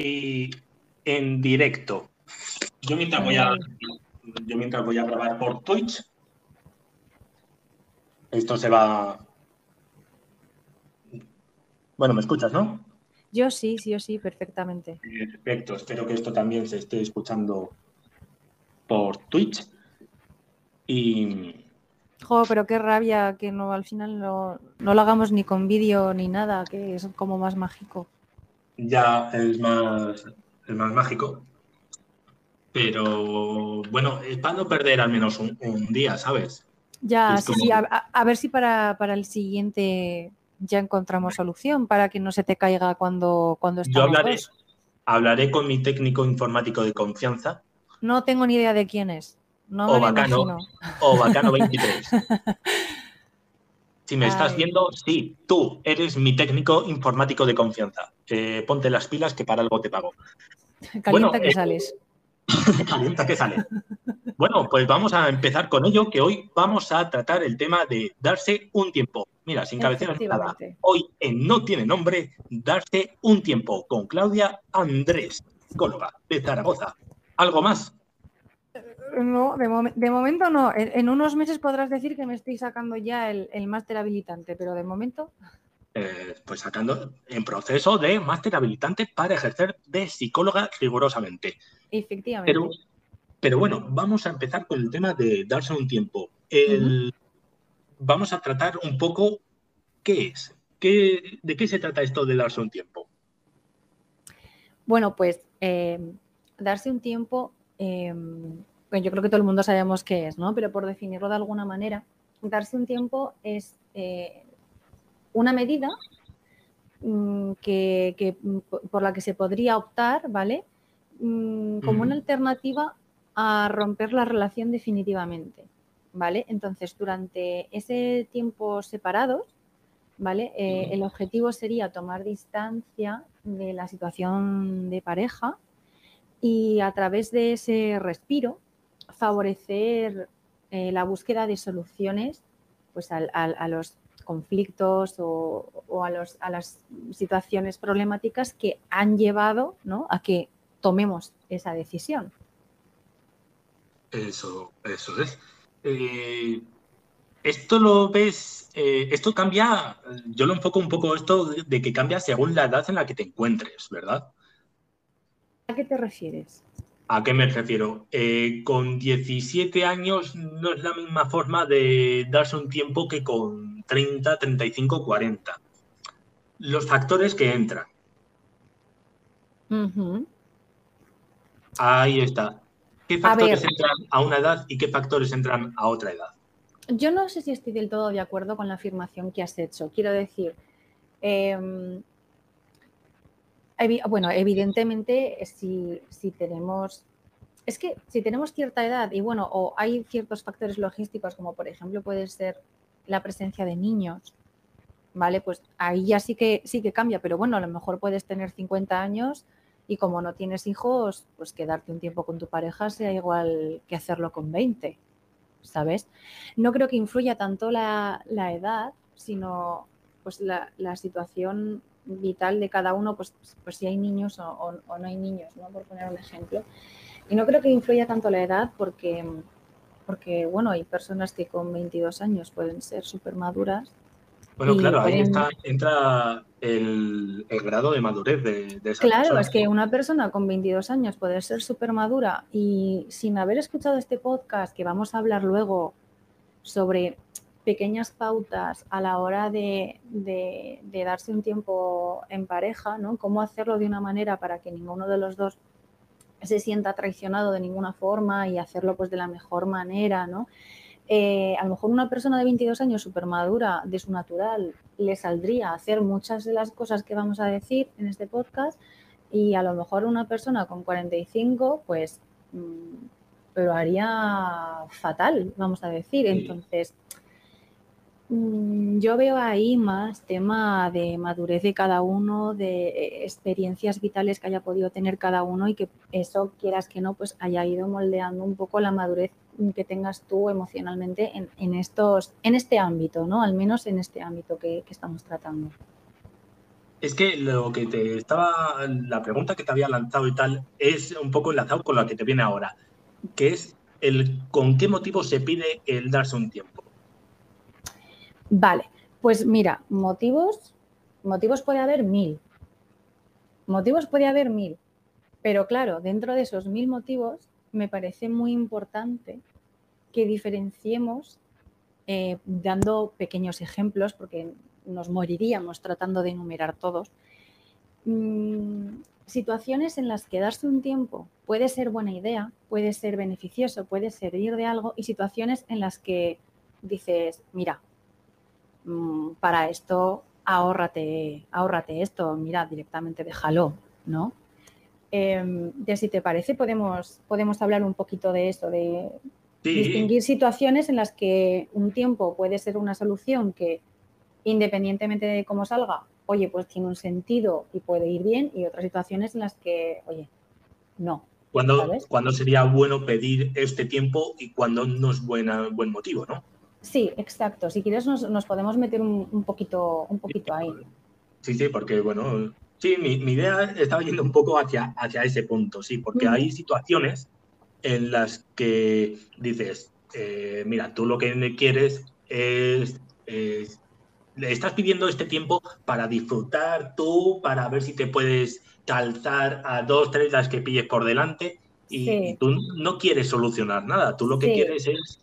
aquí en directo. Yo mientras voy a, yo mientras voy a grabar por Twitch, esto se va. Bueno, ¿me escuchas, no? Yo sí, sí, yo sí, perfectamente. Perfecto, espero que esto también se esté escuchando por Twitch. Y. Jo, pero qué rabia que no al final no, no lo hagamos ni con vídeo ni nada, que es como más mágico. Ya es más, es más mágico. Pero bueno, es para no perder al menos un, un día, ¿sabes? Ya, como- sí, a, ver si para, para el siguiente ya encontramos solución para que no se te caiga cuando, cuando Yo hablaré, dos. hablaré con mi técnico informático de confianza, No tengo ni idea de quién es. No O me bacano. imagino. o Bacano23. Si me estás viendo, sí, tú eres mi técnico informático de confianza. Eh, ponte las pilas que para algo te pago. Calienta Bueno, que eh, sales. Calienta que sale. Bueno, pues vamos a empezar con ello, que hoy vamos a tratar el tema de darse un tiempo. Mira, sin cabeceras ni nada. Hoy en No Tiene Nombre, darse un tiempo con Claudia Andrés, psicóloga de Zaragoza. ¿Algo más? No, de, momen- de momento no. En, en unos meses podrás decir que me estoy sacando ya el, el máster habilitante, pero de momento Eh, pues sacando en proceso de máster habilitante para ejercer de psicóloga rigurosamente. efectivamente. Pero, pero bueno, vamos a empezar con el tema de darse un tiempo. El- Vamos a tratar un poco qué es, qué, de qué se trata esto de darse un tiempo. Bueno, pues eh, darse un tiempo, eh, bueno, yo creo que todo el mundo sabemos qué es, ¿no? Pero por definirlo de alguna manera, darse un tiempo es eh, una medida mm, que, que, mm, po- por la que se podría optar, ¿vale? Mm, como una alternativa a romper la relación definitivamente, ¿vale? Entonces, durante ese tiempo separados, ¿vale? Eh, el objetivo sería tomar distancia de la situación de pareja y a través de ese respiro favorecer eh, la búsqueda de soluciones pues, al- al- a los conflictos o, o a, los- a las situaciones problemáticas que han llevado ¿no? a que tomemos esa decisión. Eso, eso es. Eh, esto lo ves, eh, esto cambia, yo lo enfoco un poco esto de, de que cambia según la edad en la que te encuentres, ¿verdad? ¿A qué te refieres? ¿A qué me refiero? Eh, con 17 años no es la misma forma de darse un tiempo que con 30, 35, 40. Los factores que entran, ahí está. ¿Qué factores entran a una edad y qué factores entran a otra edad? Yo no sé si estoy del todo de acuerdo con la afirmación que has hecho. Quiero decir, em, bueno, evidentemente, eh, si, si tenemos. Es que si tenemos cierta edad y bueno, o hay ciertos factores logísticos, como por ejemplo puede ser la presencia de niños, ¿vale? Pues ahí ya sí que sí que cambia, pero bueno, a lo mejor puedes tener 50 años y como no tienes hijos, pues quedarte un tiempo con tu pareja sea igual que hacerlo con 20, ¿sabes? No creo que influya tanto la, la edad, sino pues la, la situación vital de cada uno, pues, pues si hay niños o, o- o no hay niños, ¿no? Por poner un ejemplo. Y no creo que influya tanto la edad porque, porque bueno, hay personas que con 22 años pueden ser súper maduras. Bueno, claro, ahí está, entra el, el grado de madurez de, de esa Claro, persona. es que una persona con 22 años puede ser súper madura y sin haber escuchado este podcast, que vamos a hablar luego sobre pequeñas pautas a la hora de, de- de darse un tiempo en pareja, ¿no? Cómo hacerlo de una manera para que ninguno de los dos se sienta traicionado de ninguna forma y hacerlo pues de la mejor manera, ¿no? Eh, a lo mejor una persona de 22 años súper madura, de su natural, le saldría a hacer muchas de las cosas que vamos a decir en este podcast y a lo mejor una persona con 45 pues mm, lo haría fatal, vamos a decir. Entonces, yo veo ahí más tema de madurez de cada uno, de eh, experiencias vitales que haya podido tener cada uno y que eso, quieras que no, pues haya ido moldeando un poco la madurez que tengas tú emocionalmente en, en estos, en este ámbito, ¿no? Al menos en este ámbito que, que estamos tratando. Es que lo que te estaba, la pregunta que te había lanzado y tal, es un poco enlazado con la que te viene ahora, que es el con qué motivo se pide el darse un tiempo. Vale, pues mira, motivos, motivos puede haber mil. Motivos puede haber mil. Pero claro, dentro de esos mil motivos, me parece muy importante que diferenciemos eh, dando pequeños ejemplos, porque nos moriríamos tratando de enumerar todos, mm, situaciones en las que darse un tiempo puede ser buena idea, puede ser beneficioso, puede servir de algo, y situaciones en las que dices, mira, para esto ahórrate, ahórrate esto, mira, directamente déjalo, ¿no? Eh, de si te parece, podemos, podemos hablar un poquito de eso, de distinguir situaciones en las que un tiempo puede ser una solución que independientemente de cómo salga, oye, pues tiene un sentido y puede ir bien, y otras situaciones en las que, oye, no. ¿Cuándo, sería bueno pedir este tiempo y cuándo no es buena, buen motivo, no? Sí, exacto. Si quieres nos, podemos meter un, poquito, un poquito ahí. Sí, sí, porque bueno, sí, mi, idea estaba yendo un poco hacia, hacia ese punto, sí, porque hay situaciones en las que dices, eh, mira, tú lo que quieres es, le estás pidiendo este tiempo para disfrutar tú, para ver si te puedes calzar a dos, tres las que pilles por delante y, tú no quieres solucionar nada, tú lo que quieres es...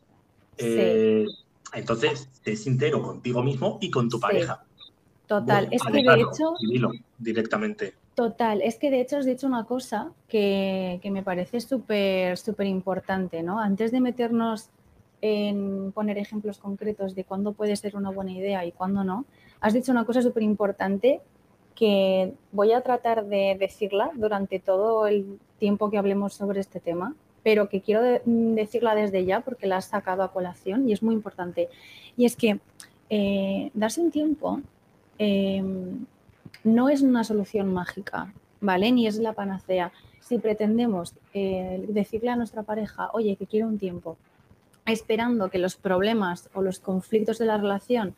Eh, entonces, sé sincero contigo mismo y con tu pareja. Total, es que de hecho... directamente. Total, es que de hecho has dicho una cosa que, me parece súper, súper importante, ¿no? Antes de meternos en poner ejemplos concretos de cuándo puede ser una buena idea y cuándo no, has dicho una cosa súper importante que voy a tratar de decirla durante todo el tiempo que hablemos sobre este tema, pero que quiero decirla desde ya porque la has sacado a colación y es muy importante. Y es que eh, darse un tiempo eh, no es una solución mágica, ¿vale? Ni es la panacea. Si pretendemos eh, decirle a nuestra pareja, oye, que quiero un tiempo, esperando que los problemas o los conflictos de la relación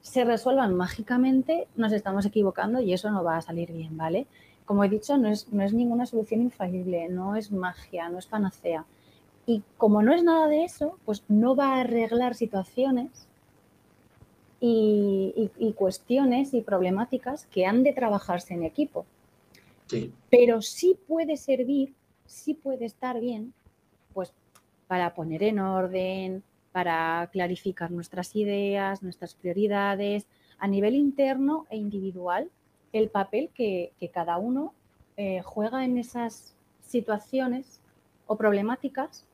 se resuelvan mágicamente, nos estamos equivocando y eso no va a salir bien, ¿vale? Como he dicho, no es, no es ninguna solución infalible, no es magia, no es panacea. Y como no es nada de eso, pues no va a arreglar situaciones y, cuestiones y problemáticas que han de trabajarse en equipo. Pero sí puede servir, sí puede estar bien, pues para poner en orden, para clarificar nuestras ideas, nuestras prioridades, a nivel interno e individual, el papel que, cada uno eh, juega en esas situaciones o problemáticas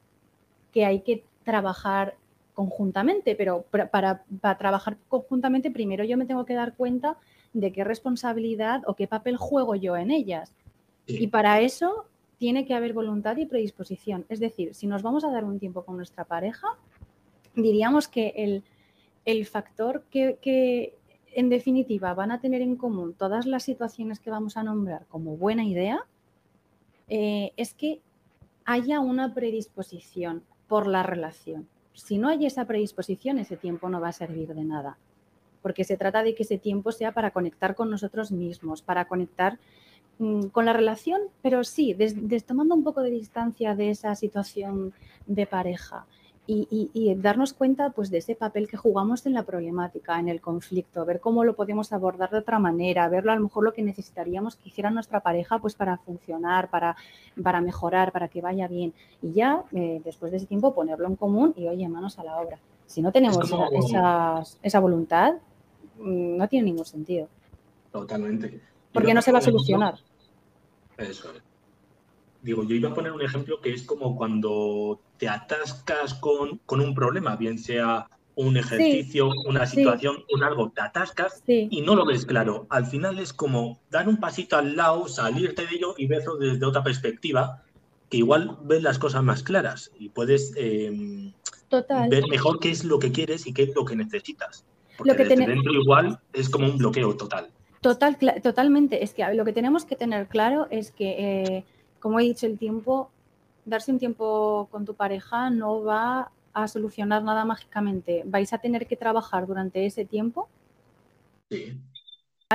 que hay que trabajar conjuntamente, pero para, trabajar conjuntamente primero yo me tengo que dar cuenta de qué responsabilidad o qué papel juego yo en ellas. Y para eso tiene que haber voluntad y predisposición. Es decir, si nos vamos a dar un tiempo con nuestra pareja, diríamos que el, factor que, en definitiva van a tener en común todas las situaciones que vamos a nombrar como buena idea, eh, es que haya una predisposición por la relación. Si no hay esa predisposición, ese tiempo no va a servir de nada, porque se trata de que ese tiempo sea para conectar con nosotros mismos, para conectar mm, con la relación, pero sí, tomando un poco de distancia de esa situación de pareja y, darnos cuenta pues, de ese papel que jugamos en la problemática, en el conflicto, ver cómo lo podemos abordar de otra manera, verlo a lo mejor lo que necesitaríamos que hiciera nuestra pareja pues, para funcionar, para, para mejorar, para que vaya bien. Y ya eh, después de ese tiempo ponerlo en común y oye, manos a la obra. Si no tenemos esa, esa, voluntad, mm, no tiene ningún sentido. Totalmente. Porque no se va a solucionar. Eso es digo, yo iba a poner un ejemplo que es como cuando te atascas con, un problema, bien sea un ejercicio, una situación, un algo, te atascas y no lo ves claro. Al final es como dar un pasito al lado, salirte de ello y verlo desde otra perspectiva, que igual ves las cosas más claras y puedes em, ver mejor qué es lo que quieres y qué es lo que necesitas. Porque lo que dentro igual es como un bloqueo total. Total, totalmente. Es que lo que tenemos que tener claro es que eh, como he dicho, el tiempo, darse un tiempo con tu pareja no va a solucionar nada mágicamente. Vais a tener que trabajar durante ese tiempo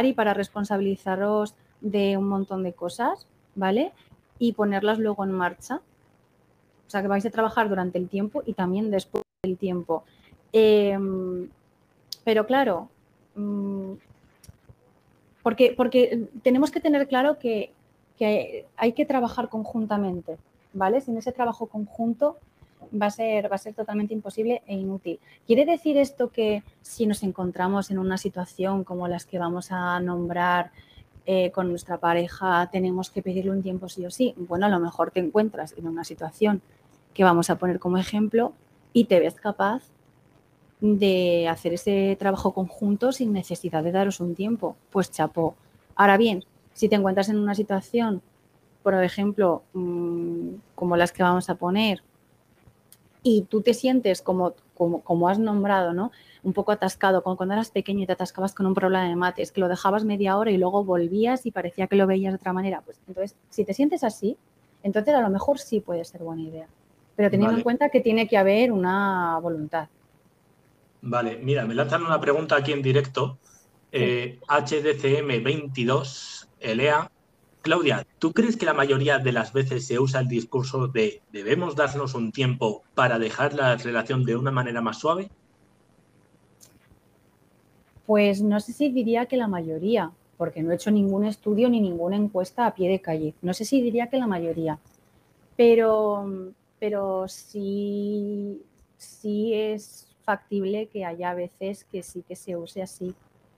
y para responsabilizaros de un montón de cosas, ¿vale? Y ponerlas luego en marcha. O sea, que vais a trabajar durante el tiempo y también después del tiempo. Em, pero claro, mm, porque, porque tenemos que tener claro que, que hay que trabajar conjuntamente, ¿vale? Sin ese trabajo conjunto va a ser, va a ser totalmente imposible e inútil. ¿Quiere decir esto que si nos encontramos en una situación como las que vamos a nombrar eh, con nuestra pareja, tenemos que pedirle un tiempo sí o sí? Bueno, a lo mejor te encuentras en una situación que vamos a poner como ejemplo y te ves capaz de hacer ese trabajo conjunto sin necesidad de daros un tiempo. Pues chapó. Ahora bien, si te encuentras en una situación, por ejemplo, mm, como las que vamos a poner, y tú te sientes como, como, como has nombrado, ¿no? Un poco atascado, como cuando eras pequeño y te atascabas con un problema de mates, que lo dejabas media hora y luego volvías y parecía que lo veías de otra manera. Pues entonces, si te sientes así, entonces a lo mejor sí puede ser buena idea. Pero teniendo en cuenta que tiene que haber una voluntad. Vale, mira, me lanzan una pregunta aquí en directo. Eh, HDCM22, ELEA, Claudia, ¿tú crees que la mayoría de las veces se usa el discurso de debemos darnos un tiempo para dejar la relación de una manera más suave? Pues no sé si diría que la mayoría, porque no he hecho ningún estudio ni ninguna encuesta a pie de calle. No sé si diría que la mayoría, pero, pero sí, sí es factible que haya veces que sí que se use así.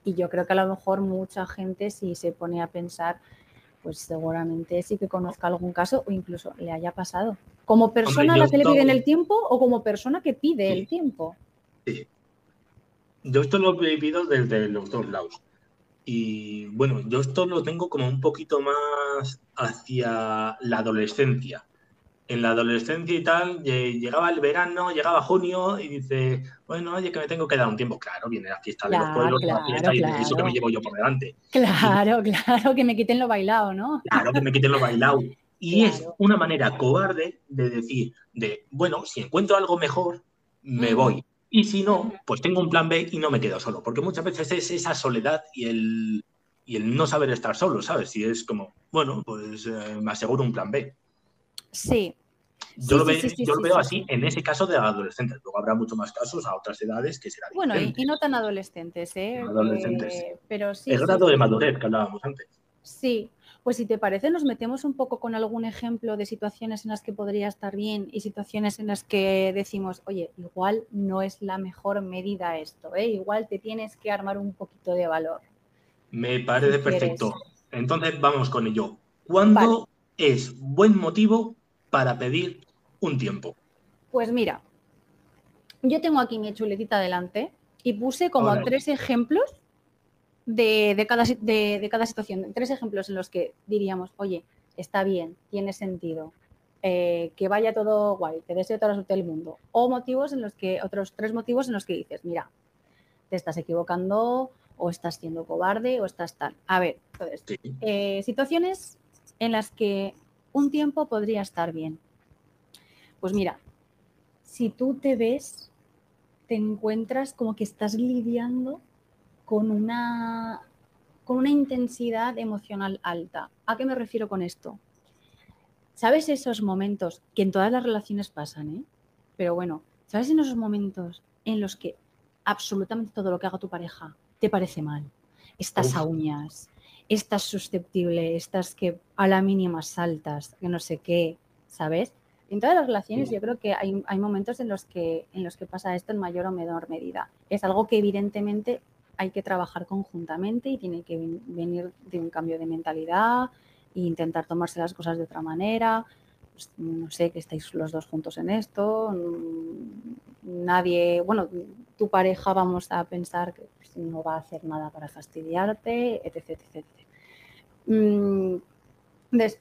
Y yo creo que a lo mejor mucha gente si se pone a pensar pues seguramente sí que conozca algún caso o incluso le haya pasado. Como persona a la que le piden el tiempo o como persona que pide el tiempo. Sí. Yo esto lo he vivido desde los dos lados. Y bueno, yo esto lo tengo como un poquito más hacia la adolescencia en la adolescencia y tal, llegaba el verano, llegaba junio y dice, bueno, oye, que me tengo que dar un tiempo. Claro, viene la fiesta de los pueblos, la fiesta y eso que me llevo yo por delante. Claro, claro, que me quiten lo bailado, ¿no? Claro, que me quiten lo bailado. Y es una manera cobarde de decir, de, bueno, si encuentro algo mejor, me voy. Y si no, pues tengo un plan B y no me quedo solo. Porque muchas veces es esa soledad y el, y el no saber estar solo, ¿sabes? Si es como, bueno, pues eh, me aseguro un plan B. Sí. Yo, lo, veo así en ese caso de adolescentes. Luego habrá mucho más casos a otras edades que será Bueno, y, no tan adolescentes, ¿eh? Adolescentes. Eh, pero sí. El grado de madurez que hablábamos antes. Sí, pues si te parece, nos metemos un poco con algún ejemplo de situaciones en las que podría estar bien y situaciones en las que decimos, oye, igual no es la mejor medida esto, ¿eh? igual te tienes que armar un poquito de valor. Me parece perfecto. Entonces vamos con ello. ¿Cuándo es buen motivo para pedir un tiempo? Pues mira, yo tengo aquí mi chuletita delante y puse como tres ejemplos de, cada, de, cada, situación, tres ejemplos en los que diríamos, oye, está bien, tiene sentido, eh, que vaya todo guay, te deseo toda la suerte del mundo. O motivos en los que, otros tres motivos en los que dices, mira, te estás equivocando o estás siendo cobarde o estás tal. A ver, entonces, eh, situaciones en las que un tiempo podría estar bien. Pues mira, si tú te ves, te encuentras como que estás lidiando con una, con una intensidad emocional alta. ¿A qué me refiero con esto? ¿Sabes esos momentos que en todas las relaciones pasan, eh? Pero bueno, ¿sabes en esos momentos en los que absolutamente todo lo que haga tu pareja te parece mal? Estás a uñas, estás susceptible, estás que a la mínima saltas, que no sé qué, ¿sabes? En todas las relaciones yo creo que hay, momentos en los, que, en los que pasa esto en mayor o menor medida. Es algo que evidentemente hay que trabajar conjuntamente y tiene que venir de un cambio de mentalidad e intentar tomarse las cosas de otra manera. No sé, que estáis los dos juntos en esto. Nadie, bueno, tu pareja vamos a pensar que pues, no va a hacer nada para fastidiarte, etc. etc, mm,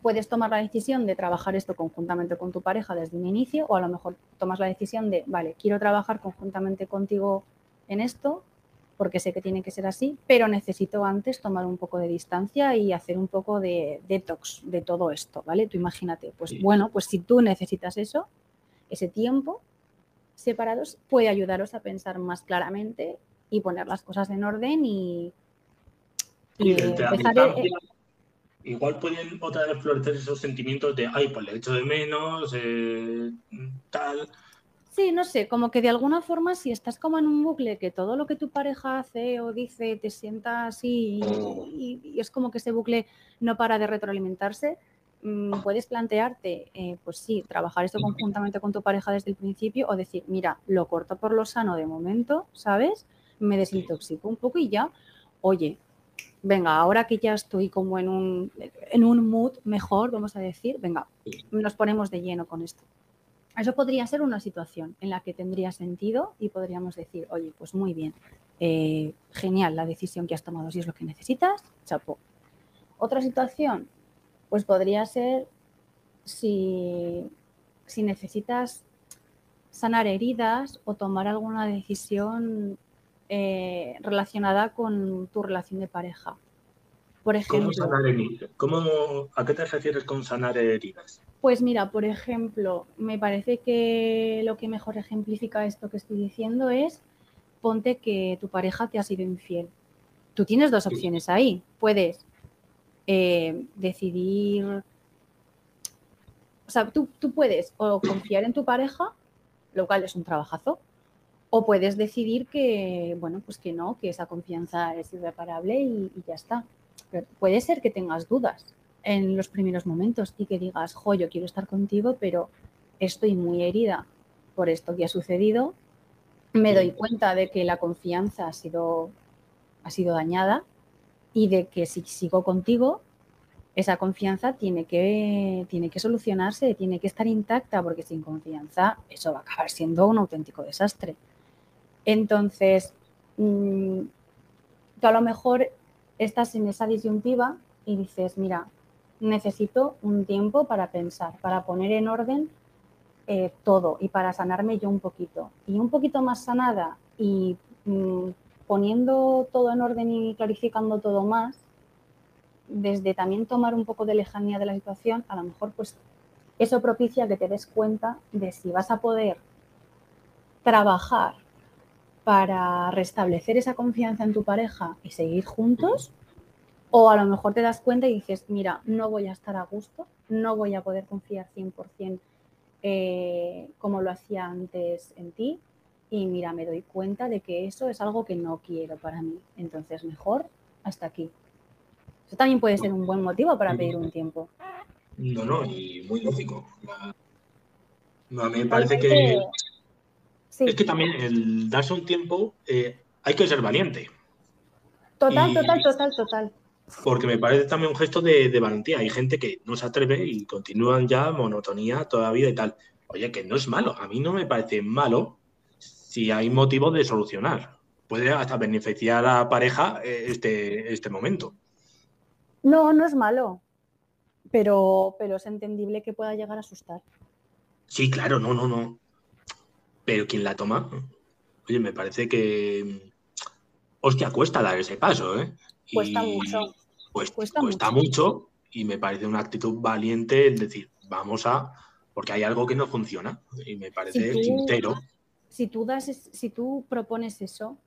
puedes tomar la decisión de trabajar esto conjuntamente con tu pareja desde un inicio o a lo mejor tomas la decisión de, vale, quiero trabajar conjuntamente contigo en esto porque sé que tiene que ser así, pero necesito antes tomar un poco de distancia y hacer un poco de detox de todo esto, ¿vale? Tú imagínate, pues bueno, pues si tú necesitas eso, ese tiempo separados puede ayudaros a pensar más claramente y poner las cosas en orden y, Y empezar, igual pueden otra vez florecer esos sentimientos de, ay, pues le echo de menos, eh, tal. Sí, no sé, como que de alguna forma si estás como en un bucle que todo lo que tu pareja hace o dice te sienta así y, es como que ese bucle no para de retroalimentarse, mm, puedes plantearte, eh, pues sí, trabajar esto conjuntamente con tu pareja desde el principio o decir, mira, lo corto por lo sano de momento, ¿sabes? Me desintoxico un poco y ya, oye, venga, ahora que ya estoy como en un, en un mood mejor, vamos a decir, venga, nos ponemos de lleno con esto. Eso podría ser una situación en la que tendría sentido y podríamos decir, oye, pues muy bien, eh, genial la decisión que has tomado, si es lo que necesitas, chapo. Otra situación, pues podría ser si, si necesitas sanar heridas o tomar alguna decisión eh, relacionada con tu relación de pareja. Por ejemplo, ¿Cómo sanar heridas? ¿A qué te refieres con sanar heridas? Pues mira, por ejemplo, me parece que lo que mejor ejemplifica esto que estoy diciendo es ponte que tu pareja te ha sido infiel. Tú tienes dos opciones ahí. Puedes eh, decidir, o sea, tú, puedes o confiar en tu pareja, lo cual es un trabajazo, o puedes decidir que, bueno, pues que no, que esa confianza es irreparable y, y ya está. Pero puede ser que tengas dudas en los primeros momentos y que digas, jo, yo quiero estar contigo, pero estoy muy herida por esto que ha sucedido, me doy cuenta de que la confianza ha sido, ha sido dañada y de que si sigo contigo, esa confianza tiene que, tiene que solucionarse, tiene que estar intacta, porque sin confianza eso va a acabar siendo un auténtico desastre. Entonces, mm, tú a lo mejor estás en esa disyuntiva y dices, mira, necesito un tiempo para pensar, para poner en orden eh, todo y para sanarme yo un poquito. Y un poquito más sanada y mm, poniendo todo en orden y clarificando todo más, desde también tomar un poco de lejanía de la situación, a lo mejor pues eso propicia que te des cuenta de si vas a poder trabajar para restablecer esa confianza en tu pareja y seguir juntos o a lo mejor te das cuenta y dices, mira, no voy a estar a gusto, no voy a poder confiar 100% eh, como lo hacía antes en ti. Y mira, me doy cuenta de que eso es algo que no quiero para mí. Entonces, mejor hasta aquí. Eso también puede ser un buen motivo para pedir un tiempo. No, no, y muy lógico. No, a mí me parece que... Es que también el darse un tiempo eh, hay que ser valiente. Total, total, total, total porque me parece también un gesto de, valentía. Hay gente que no se atreve y continúan ya monotonía toda la vida y tal. Oye, que no es malo. A mí no me parece malo si hay motivo de solucionar. Puede hasta beneficiar a la pareja eh, este, este momento. No, no es malo. Pero, pero es entendible que pueda llegar a asustar. Sí, claro, no, no, no. Pero quien la toma, oye, me parece que. Hostia, cuesta dar ese paso, ¿eh? Cuesta mucho. Pues, cuesta, mucho. y me parece una actitud valiente el decir, vamos a, porque hay algo que no funciona y me parece sincero. Si tú, das, si tú propones eso,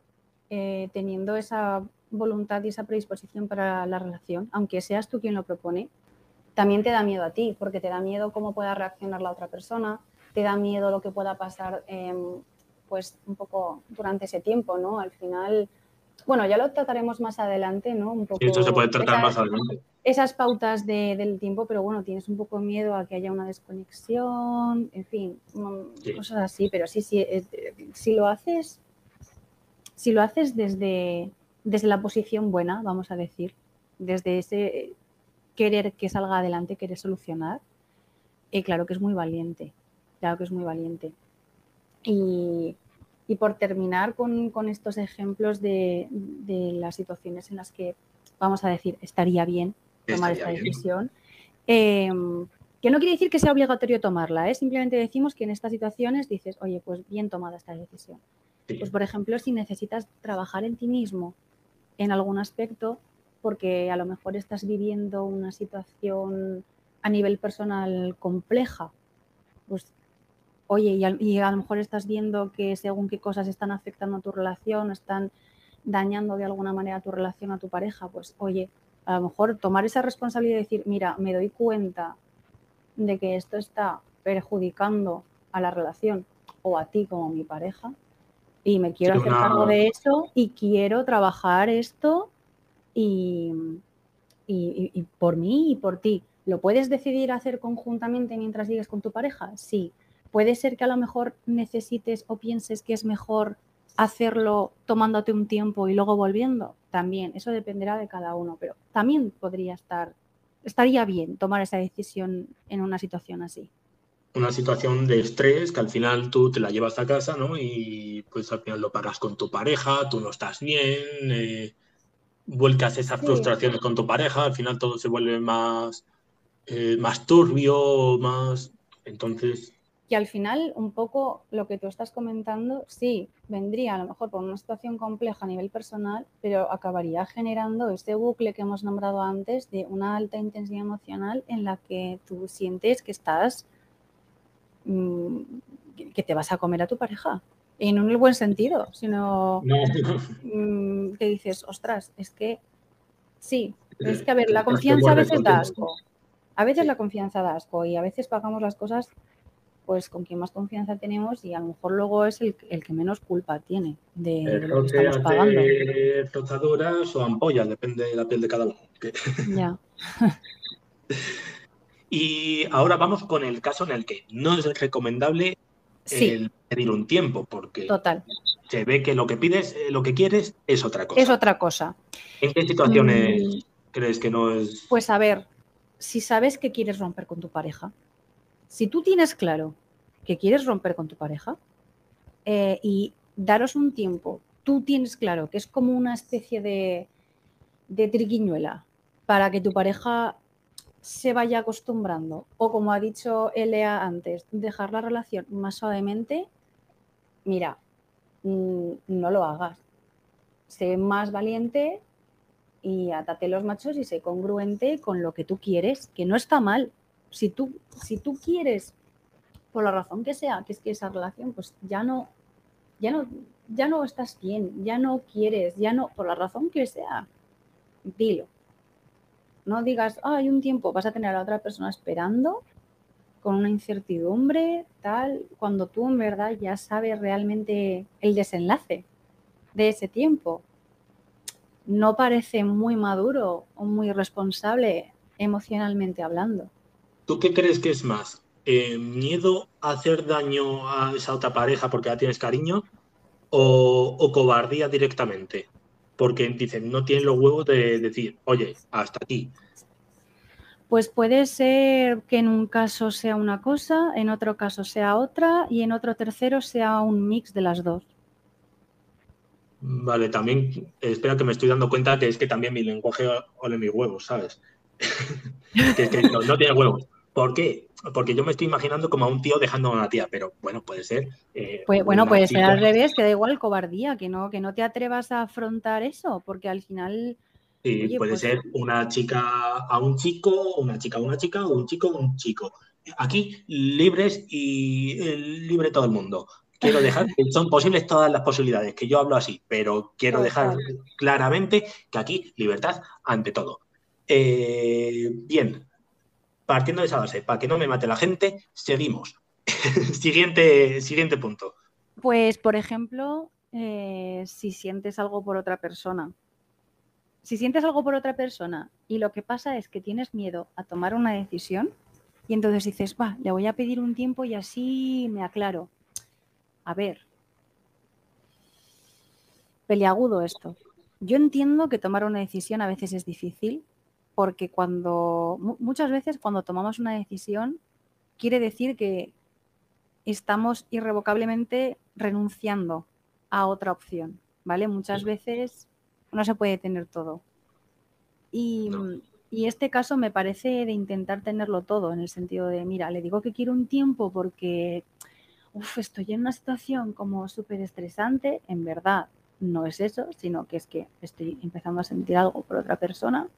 eh, teniendo esa voluntad y esa predisposición para la relación, aunque seas tú quien lo propone, también te da miedo a ti, porque te da miedo cómo pueda reaccionar la otra persona, te da miedo lo que pueda pasar, em, pues un poco durante ese tiempo, ¿no? Al final bueno, ya lo trataremos más adelante, ¿no? Un poco eso se puede tratar más adelante. Esas pautas del tiempo, pero bueno, tienes un poco miedo a que haya una desconexión, en fin, cosas así, pero sí, sí, si lo haces, si lo haces desde, desde la posición buena, vamos a decir, desde ese querer que salga adelante, querer solucionar, eh, claro que es muy valiente, claro que es muy valiente. Y, y por terminar con, estos ejemplos de, las situaciones en las que, vamos a decir, estaría bien tomar esta decisión, em, que no quiere decir que sea obligatorio tomarla, ¿eh? simplemente decimos que en estas situaciones dices, oye, pues bien tomada esta decisión. Pues por ejemplo, si necesitas trabajar en ti mismo en algún aspecto, porque a lo mejor estás viviendo una situación a nivel personal compleja, pues oye, y a, lo mejor estás viendo que según qué cosas están afectando a tu relación, están dañando de alguna manera tu relación a tu pareja, pues oye, a lo mejor tomar esa responsabilidad y decir, mira, me doy cuenta de que esto está perjudicando a la relación o a ti como mi pareja y me quiero hacer cargo de eso y quiero trabajar esto y, y, por mí y por ti. ¿Lo puedes decidir hacer conjuntamente mientras sigues con tu pareja? Sí. Puede ser que a lo mejor necesites o pienses que es mejor hacerlo tomándote un tiempo y luego volviendo. También, eso dependerá de cada uno, pero también podría estar, estaría bien tomar esa decisión en una situación así una situación de estrés que al final tú te la llevas a casa, ¿no? Y pues al final lo pagas con tu pareja, tú no estás bien, eh, vuelcas esas frustraciones con tu pareja, al final todo se vuelve más, eh, más turbio, más... Entonces... Y al final, un poco lo que tú estás comentando, sí, vendría a lo mejor por una situación compleja a nivel personal, pero acabaría generando este bucle que hemos nombrado antes de una alta intensidad emocional en la que tú sientes que estás Mm, que te vas a comer a tu pareja. Y no en el buen sentido, sino mm, que dices, ostras, es que sí, es que a ver, la confianza a veces da asco. A veces la confianza da asco y a veces pagamos las cosas pues con quien más confianza tenemos y a lo mejor luego es el, que menos culpa tiene de, lo que estamos pagando. Tocadoras o ampollas, depende de la piel de cada uno. Ya. Y ahora vamos con el caso en el que no es recomendable pedir un tiempo, porque se ve que lo que pides, eh, lo que quieres es otra cosa. Es otra cosa. ¿En qué situaciones mm. crees que no es? Pues a ver, si sabes que quieres romper con tu pareja, si tú tienes claro que quieres romper con tu pareja eh, y daros un tiempo, tú tienes claro que es como una especie de, de triquiñuela para que tu pareja se vaya acostumbrando o como ha dicho Elea antes, dejar la relación más suavemente, mira, mm, no lo hagas. Sé más valiente y atate los machos y sé congruente con lo que tú quieres, que no está mal. Si tú, si tú quieres, por la razón que sea, que es que esa relación, pues ya no, ya no, ya no estás bien, ya no quieres, ya no, por la razón que sea, dilo no digas, hay un tiempo, vas a tener a otra persona esperando con una incertidumbre, tal, cuando tú en verdad ya sabes realmente el desenlace de ese tiempo. No parece muy maduro o muy responsable emocionalmente hablando. ¿Tú qué crees que es más? Eh, ¿Miedo a hacer daño a esa otra pareja porque ya tienes cariño? ¿O, o cobardía directamente? porque dicen, no tienen los huevos de decir, oye, hasta aquí. Pues puede ser que en un caso sea una cosa, en otro caso sea otra y en otro tercero sea un mix de las dos. Vale, también espera que me estoy dando cuenta que es que también mi lenguaje ole mis huevos, ¿sabes? que es que no, no tiene huevos. ¿Por qué? Porque yo me estoy imaginando como a un tío dejando a una tía, pero bueno, puede ser. Eh, pues, bueno, puede ser al revés, que da igual cobardía, que no, que no te atrevas a afrontar eso, porque al final. Sí, puede pues ser una chica a un chico, una chica a una chica, o un chico a un chico. Aquí libres y eh, libre todo el mundo. Quiero dejar que son posibles todas las posibilidades, que yo hablo así, pero quiero dejar claramente que aquí libertad ante todo. Eh, bien, partiendo de esa base, para que no me mate la gente, seguimos. siguiente, siguiente punto. Pues, por ejemplo, eh, si sientes algo por otra persona. Si sientes algo por otra persona y lo que pasa es que tienes miedo a tomar una decisión y entonces dices, va, le voy a pedir un tiempo y así me aclaro. A ver, peliagudo esto. Yo entiendo que tomar una decisión a veces es difícil, porque cuando muchas veces cuando tomamos una decisión quiere decir que estamos irrevocablemente renunciando a otra opción, ¿vale? Muchas veces no se puede tener todo. Y, este caso me parece de intentar tenerlo todo, en el sentido de, mira, le digo que quiero un tiempo porque estoy en una situación como súper estresante, en verdad no es eso, sino que es que estoy empezando a sentir algo por otra persona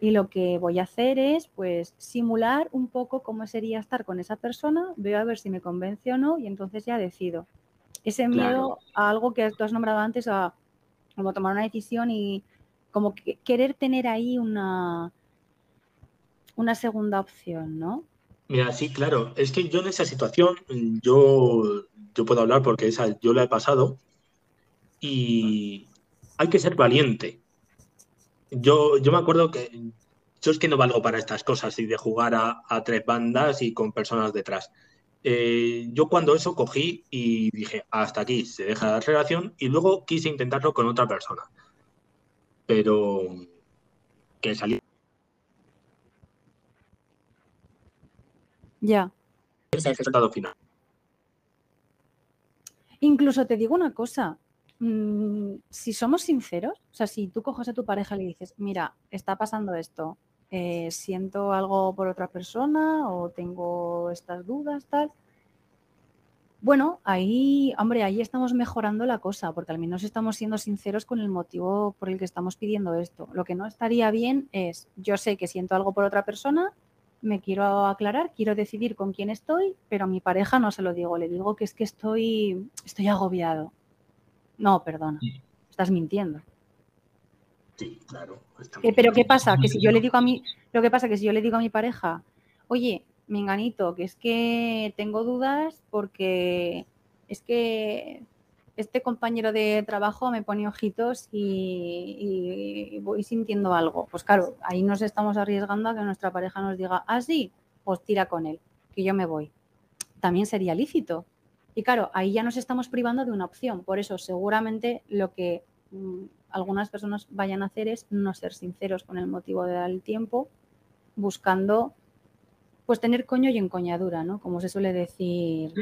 y lo que voy a hacer es, pues, simular un poco cómo sería estar con esa persona, veo a ver si me convence o no y entonces ya decido. Ese miedo a algo que tú has nombrado antes, a, como tomar una decisión y como querer tener ahí una, una segunda opción, ¿no? Mira, sí, claro. Es que yo en esa situación, yo, yo puedo hablar porque esa yo la he pasado y hay que ser valiente. Yo, yo me acuerdo que yo es que no valgo para estas cosas y de jugar a, tres bandas y con personas detrás. Eh, yo cuando eso cogí y dije, hasta aquí se deja la relación y luego quise intentarlo con otra persona. Pero que salió. Ya. Ese es el resultado final. Incluso te digo una cosa, mm, si somos sinceros, o sea, si tú coges a tu pareja y le dices, mira, está pasando esto, eh, siento algo por otra persona o tengo estas dudas, tal. Bueno, ahí, hombre, ahí estamos mejorando la cosa, porque al menos estamos siendo sinceros con el motivo por el que estamos pidiendo esto. Lo que no estaría bien es, yo sé que siento algo por otra persona, me quiero aclarar, quiero decidir con quién estoy, pero a mi pareja no se lo digo, le digo que es que estoy, estoy agobiado. No, perdona, estás mintiendo. Sí, claro. Eh, pero ¿qué pasa? Que si yo le digo a mi, lo que pasa que si yo le digo a mi pareja, oye, enganito, que es que tengo dudas porque es que este compañero de trabajo me pone ojitos y, voy sintiendo algo. Pues claro, ahí nos estamos arriesgando a que nuestra pareja nos diga, ah, sí, pues tira con él, que yo me voy. También sería lícito. Y claro, ahí ya nos estamos privando de una opción. Por eso seguramente lo que mm, algunas personas vayan a hacer es no ser sinceros con el motivo de dar el tiempo, buscando pues tener coño y encoñadura, ¿no? Como se suele decir.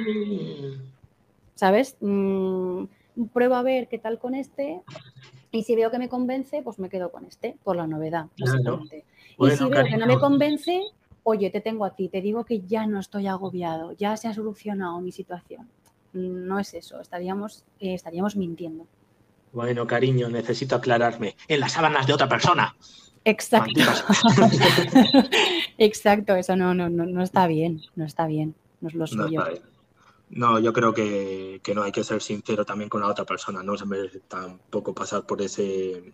¿Sabes? Mm, pruebo a ver qué tal con este y si veo que me convence, pues me quedo con este, por la novedad, básicamente. y si veo que no me convence, oye, te tengo a ti, te digo que ya no estoy agobiado, ya se ha solucionado mi situación. No es eso, estaríamos, eh, estaríamos mintiendo. Bueno, cariño, necesito aclararme. En las sábanas de otra persona. Exacto. Exacto, eso no, no, no, está bien, no está bien, no es lo suyo. No, yo creo que, no hay que ser sincero también con la otra persona, no se merece tampoco pasar por ese.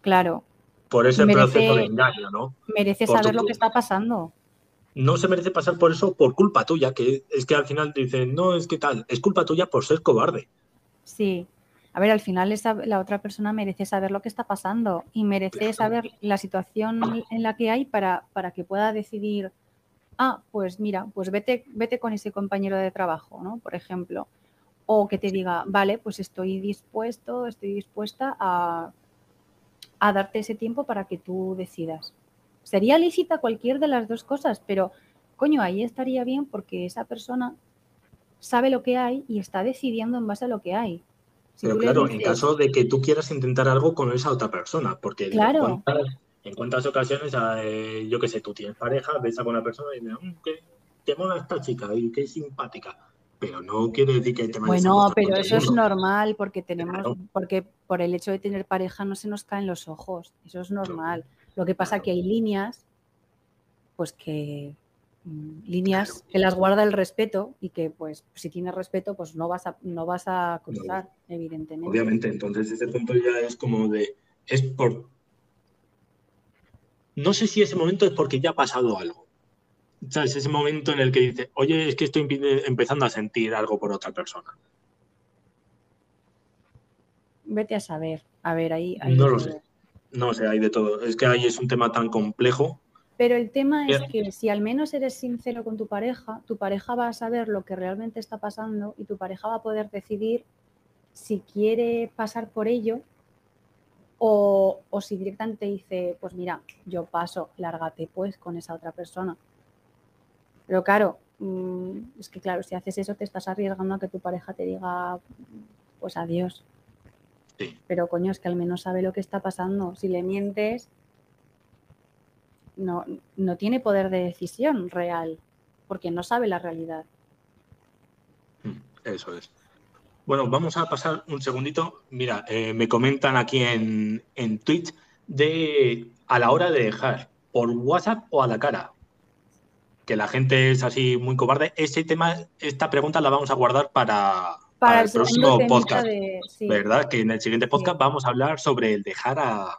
Claro. Por ese proceso de engaño, ¿no? Merece saber lo que está pasando. No se merece pasar por eso por culpa tuya, que es que al final dicen, no, es que tal, es culpa tuya por ser cobarde. Sí, a ver, al final esa, la otra persona merece saber lo que está pasando y merece saber la situación en la que hay para, para que pueda decidir, ah, pues mira, pues vete, vete con ese compañero de trabajo, ¿no? Por ejemplo. O que te diga, vale, pues estoy dispuesto, estoy dispuesta a, a darte ese tiempo para que tú decidas. Sería lícita cualquier de las dos cosas, pero coño, ahí estaría bien porque esa persona sabe lo que hay y está decidiendo en base a lo que hay. Pero claro, en caso de que tú quieras intentar algo con esa otra persona, porque en, cuántas, ocasiones, eh, yo qué sé, tú tienes pareja, ves a una persona y dices, mm, qué, mola esta chica y qué simpática. Pero no quiere decir que te Bueno, pero eso es normal porque tenemos, porque por el hecho de tener pareja no se nos caen los ojos. Eso es normal. Lo que pasa es que hay líneas, pues que Mm, líneas que las guarda el respeto y que pues si tienes respeto pues no vas a no vas a cruzar evidentemente. Obviamente entonces ese punto ya es como de es por no sé si ese momento es porque ya ha pasado algo. Sabes ese momento en el que dice oye es que estoy empezando a sentir algo por otra persona vete a saber. A ver ahí, no lo sé no sé hay de todo es que ahí es un tema tan complejo pero el tema es que si al menos eres sincero con tu pareja, tu pareja va a saber lo que realmente está pasando y tu pareja va a poder decidir si quiere pasar por ello o, si directamente dice, pues mira, yo paso, lárgate pues con esa otra persona. Pero claro, mm, es que claro, si haces eso te estás arriesgando a que tu pareja te diga, pues adiós. Pero coño, es que al menos sabe lo que está pasando. Si le mientes, no, no tiene poder de decisión real, porque no sabe la realidad. Eso es. Bueno, vamos a pasar un segundito. Mira, eh, me comentan aquí en, en Twitch de a la hora de dejar, por WhatsApp o a la cara. Que la gente es así muy cobarde. Ese tema, esta pregunta la vamos a guardar para, para, el, próximo podcast. ¿Verdad? Que en el siguiente podcast vamos a hablar sobre el dejar a.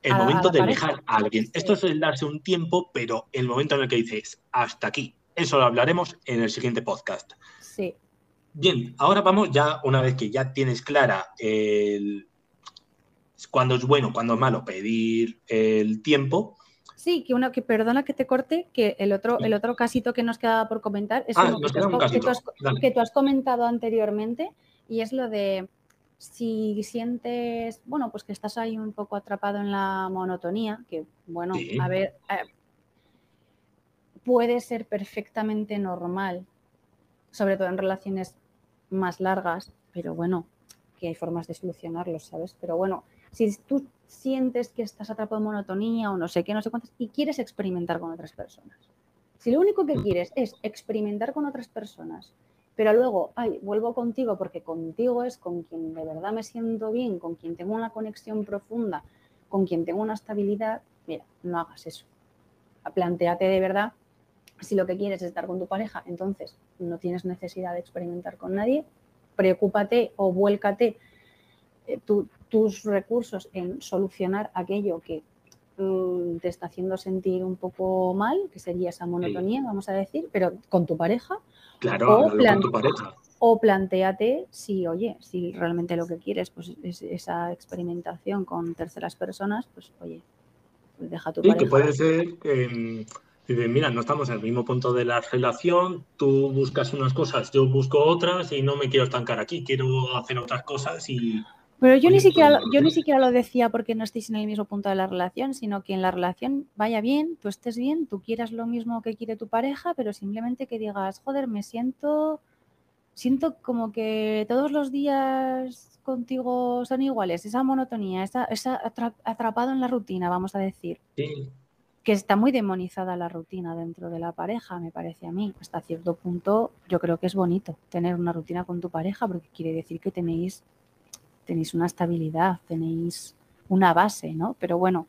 El momento de dejar a alguien. Esto es el darse un tiempo, pero el momento en el que dices hasta aquí. Eso lo hablaremos en el siguiente podcast. Sí. Bien, ahora vamos ya, una vez que ya tienes clara el cuando es bueno, cuando es malo, pedir el tiempo. Sí, que una que perdona que te corte, que el otro, el otro casito que nos quedaba por comentar es ah, uno que, tú has, comentado anteriormente y es lo de si sientes, bueno, pues que estás ahí un poco atrapado en la monotonía, que bueno, a ver, eh, puede ser perfectamente normal, sobre todo en relaciones más largas, pero bueno, que hay formas de solucionarlo, ¿sabes? Pero bueno, si tú sientes que estás atrapado en monotonía o no sé qué, no sé cuántas, y quieres experimentar con otras personas. Si lo único que mm. quieres es experimentar con otras personas, pero luego, ay, vuelvo contigo porque contigo es con quien de verdad me siento bien, con quien tengo una conexión profunda, con quien tengo una estabilidad, mira, no hagas eso. Plantéate de verdad si lo que quieres es estar con tu pareja, entonces no tienes necesidad de experimentar con nadie, preocúpate o vuélcate eh, tus recursos en solucionar aquello que mm, te está haciendo sentir un poco mal, que sería esa monotonía, vamos a decir, pero con tu pareja. Claro, o, con tu pareja. o planteate si, oye, si realmente lo que quieres pues es esa experimentación con terceras personas, pues oye, deja tu sí, que puede ser que mira, no estamos en el mismo punto de la relación, tú buscas unas cosas, yo busco otras y no me quiero estancar aquí, quiero hacer otras cosas y pero yo ni, siquiera, yo ni siquiera lo decía porque no estéis en el mismo punto de la relación, sino que en la relación vaya bien, tú estés bien, tú quieras lo mismo que quiere tu pareja, pero simplemente que digas, joder, me siento, siento como que todos los días contigo son iguales, esa monotonía, esa, esa atrapado en la rutina, vamos a decir. Que está muy demonizada la rutina dentro de la pareja, me parece a mí. Hasta cierto punto, yo creo que es bonito tener una rutina con tu pareja porque quiere decir que tenéis tenéis una estabilidad, tenéis una base, ¿no? Pero bueno,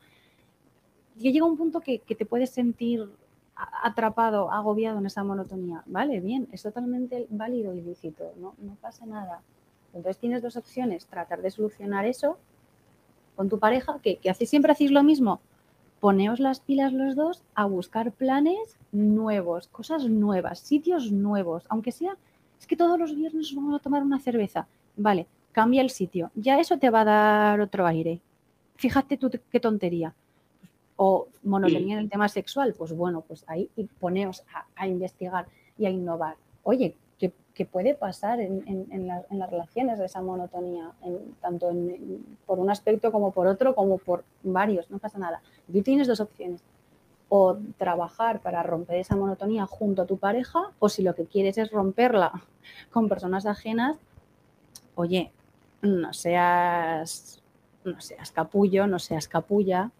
llega un punto que, te puedes sentir atrapado, agobiado en esa monotonía. Vale, bien, es totalmente válido y lícito, ¿no? no pasa nada. Entonces tienes dos opciones, tratar de solucionar eso con tu pareja, que, que siempre hacéis lo mismo. Poneos las pilas los dos a buscar planes nuevos, cosas nuevas, sitios nuevos, aunque sea, es que todos los viernes vamos a tomar una cerveza. Vale, cambia el sitio. Ya eso te va a dar otro aire. Fíjate tú qué tontería. O monotonía en el tema sexual, pues bueno, pues ahí poneos a, investigar y a innovar. Oye, ¿qué, puede pasar en, las relaciones de esa monotonía? tanto por un aspecto como por otro, como por varios, no pasa nada. Tú tienes dos opciones. O trabajar para romper esa monotonía junto a tu pareja, o si lo que quieres es romperla con personas ajenas, oye, no seas, no seas capullo, no seas capulla.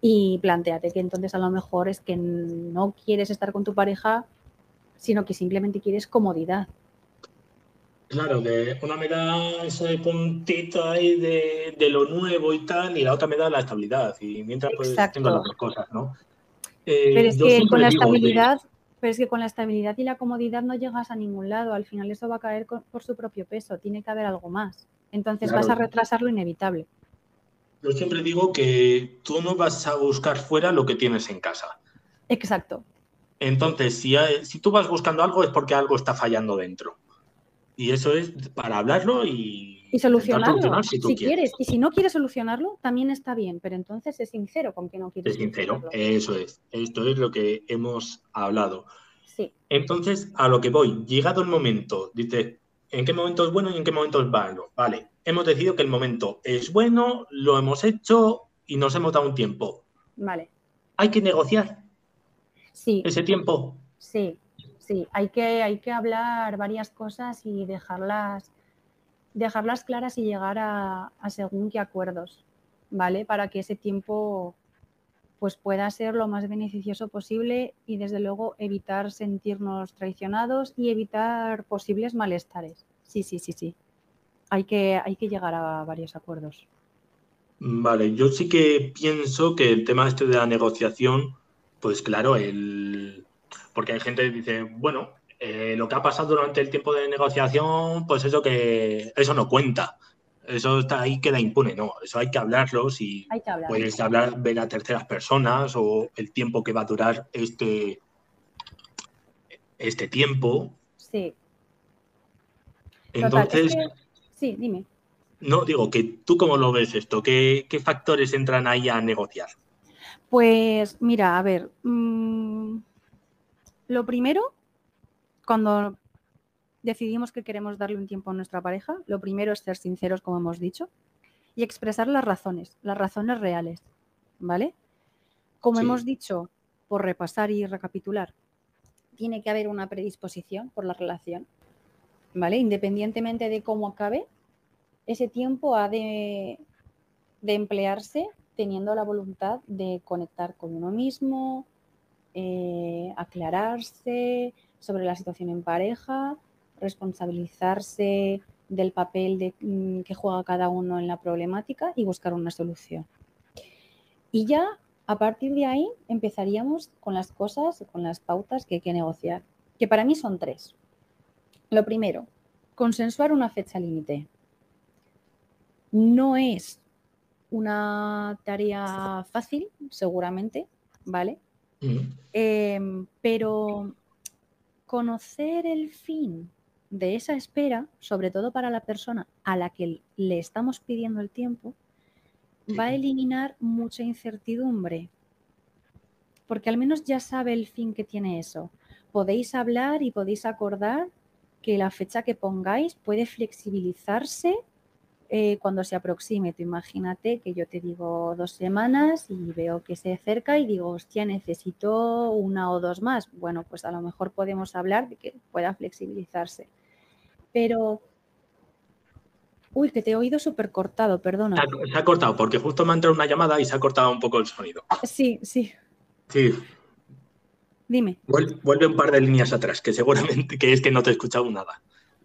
Y planteate que entonces a lo mejor es que no quieres estar con tu pareja, sino que simplemente quieres comodidad. Claro, que una me da ese puntito ahí de, lo nuevo y tal, y la otra me da la estabilidad. Y mientras pues tengo las dos cosas, ¿no? Pero es eh, que con la estabilidad, pero es que con la estabilidad y la comodidad no llegas a ningún lado. Al final eso va a caer por su propio peso. Tiene que haber algo más. Entonces vas a retrasar lo inevitable. Yo siempre digo que tú no vas a buscar fuera lo que tienes en casa. Exacto. Entonces, si, si tú vas buscando algo es porque algo está fallando dentro. Y eso es para hablarlo y, y solucionarlo si, quieres. Y si no quieres solucionarlo, también está bien, pero entonces es sincero con que no quieres. Es sincero, eso es. Esto es lo que hemos hablado. Sí. Entonces, a lo que voy, llegado el momento, dice, ¿en qué momento es bueno y en qué momento es malo? Vale, hemos decidido que el momento es bueno, lo hemos hecho y nos hemos dado un tiempo. Vale. Hay que negociar. Sí. Ese tiempo. Sí, sí, hay que, hay que hablar varias cosas y dejarlas, dejarlas claras y llegar a, según qué acuerdos, ¿vale? Para que ese tiempo pues pueda ser lo más beneficioso posible y desde luego evitar sentirnos traicionados y evitar posibles malestares. Sí, sí, sí, sí. Hay que, hay que llegar a varios acuerdos. Vale, yo sí que pienso que el tema este de la negociación, pues claro, el, porque hay gente que dice, bueno, Eh, lo que ha pasado durante el tiempo de negociación, pues eso que eso no cuenta. Eso está ahí queda impune, no. Eso hay que hablarlo si puedes hablar, ver a terceras personas o el tiempo que va a durar este, este tiempo. Sí. Entonces. Sí, dime. No, digo que tú cómo lo ves esto, ¿Qué, factores entran ahí a negociar? Pues mira, a ver, mm, lo primero, cuando decidimos que queremos darle un tiempo a nuestra pareja, lo primero es ser sinceros, como hemos dicho, y expresar las razones, las razones reales, ¿vale? Como hemos dicho, por repasar y recapitular, tiene que haber una predisposición por la relación, ¿vale? Independientemente de cómo acabe, ese tiempo ha de, emplearse teniendo la voluntad de conectar con uno mismo, eh, aclararse sobre la situación en pareja, responsabilizarse del papel mm, que juega cada uno en la problemática y buscar una solución. Y ya a partir de ahí empezaríamos con las cosas, con las pautas que hay que negociar, que para mí son tres. Lo primero, consensuar una fecha límite. No es una tarea fácil, seguramente, ¿vale? Em, pero conocer el fin de esa espera, sobre todo para la persona a la que le estamos pidiendo el tiempo, va a eliminar mucha incertidumbre, porque al menos ya sabe el fin que tiene eso. Podéis hablar y podéis acordar que la fecha que pongáis puede flexibilizarse eh, cuando se aproxime. Tú imagínate que yo te digo dos semanas y veo que se acerca y digo, hostia, necesito una o dos más. Bueno, pues a lo mejor podemos hablar de que pueda flexibilizarse. Pero Uy, que te he oído súper cortado, perdona. Se ha, cortado, porque justo me ha entrado una llamada y se ha cortado un poco el sonido. Sí, sí. Sí. Dime. Vuelve, un par de líneas atrás, que seguramente que es que no te he escuchado nada.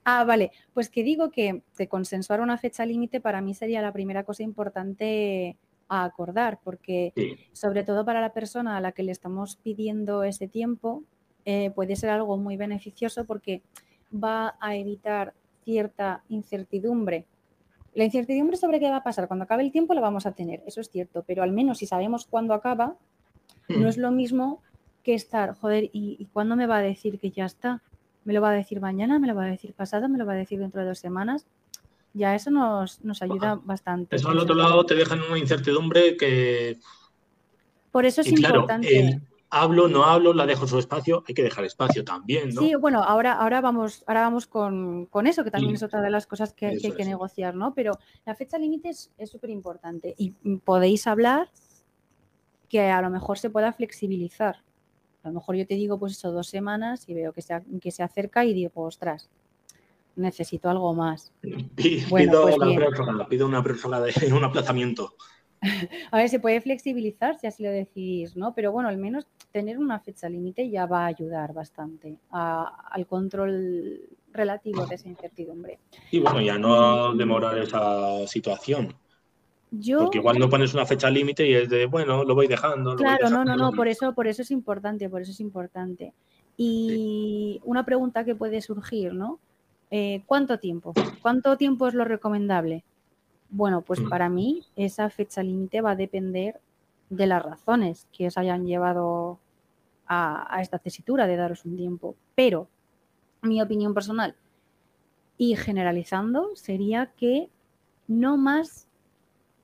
Ah, vale. Pues que digo que de consensuar una fecha límite para mí sería la primera cosa importante a acordar, porque sobre todo para la persona a la que le estamos pidiendo ese tiempo, eh, puede ser algo muy beneficioso porque va a evitar cierta incertidumbre. La incertidumbre sobre qué va a pasar cuando acabe el tiempo la vamos a tener, eso es cierto, pero al menos si sabemos cuándo acaba, no hmm. es lo mismo que estar, joder, ¿y, ¿y cuándo me va a decir que ya está? Me lo va a decir mañana, me lo va a decir pasado, me lo va a decir dentro de dos semanas. Ya eso nos, ayuda bastante. Eso al otro lado te deja en una incertidumbre que... Por eso es importante. hablo, no hablo, la dejo su espacio, hay que dejar espacio también, ¿no? Sí, bueno, ahora, ahora vamos, ahora vamos con, eso, que también es otra de las cosas que, hay que negociar, ¿no? Pero la fecha límite es súper importante y podéis hablar que a lo mejor se pueda flexibilizar. A lo mejor yo te digo, pues eso, dos semanas y veo que se, que se acerca y digo, ostras, necesito algo más. Pido, bueno, pues pido una prórroga de un aplazamiento. A ver, se puede flexibilizar si así lo decidís, ¿no? Pero bueno, al menos tener una fecha límite ya va a ayudar bastante al control relativo de esa incertidumbre. Y bueno, ya no demorar esa situación. Porque igual no pones una fecha límite y es de, bueno, lo voy dejando. claro, no, no, no, por eso, por eso es importante, por eso es importante. Y una pregunta que puede surgir, ¿no? Eh, ¿Cuánto tiempo? ¿Cuánto tiempo es lo recomendable? Bueno, pues mm. para mí esa fecha límite va a depender de las razones que os hayan llevado a, a esta tesitura de daros un tiempo. Pero mi opinión personal y generalizando sería que no más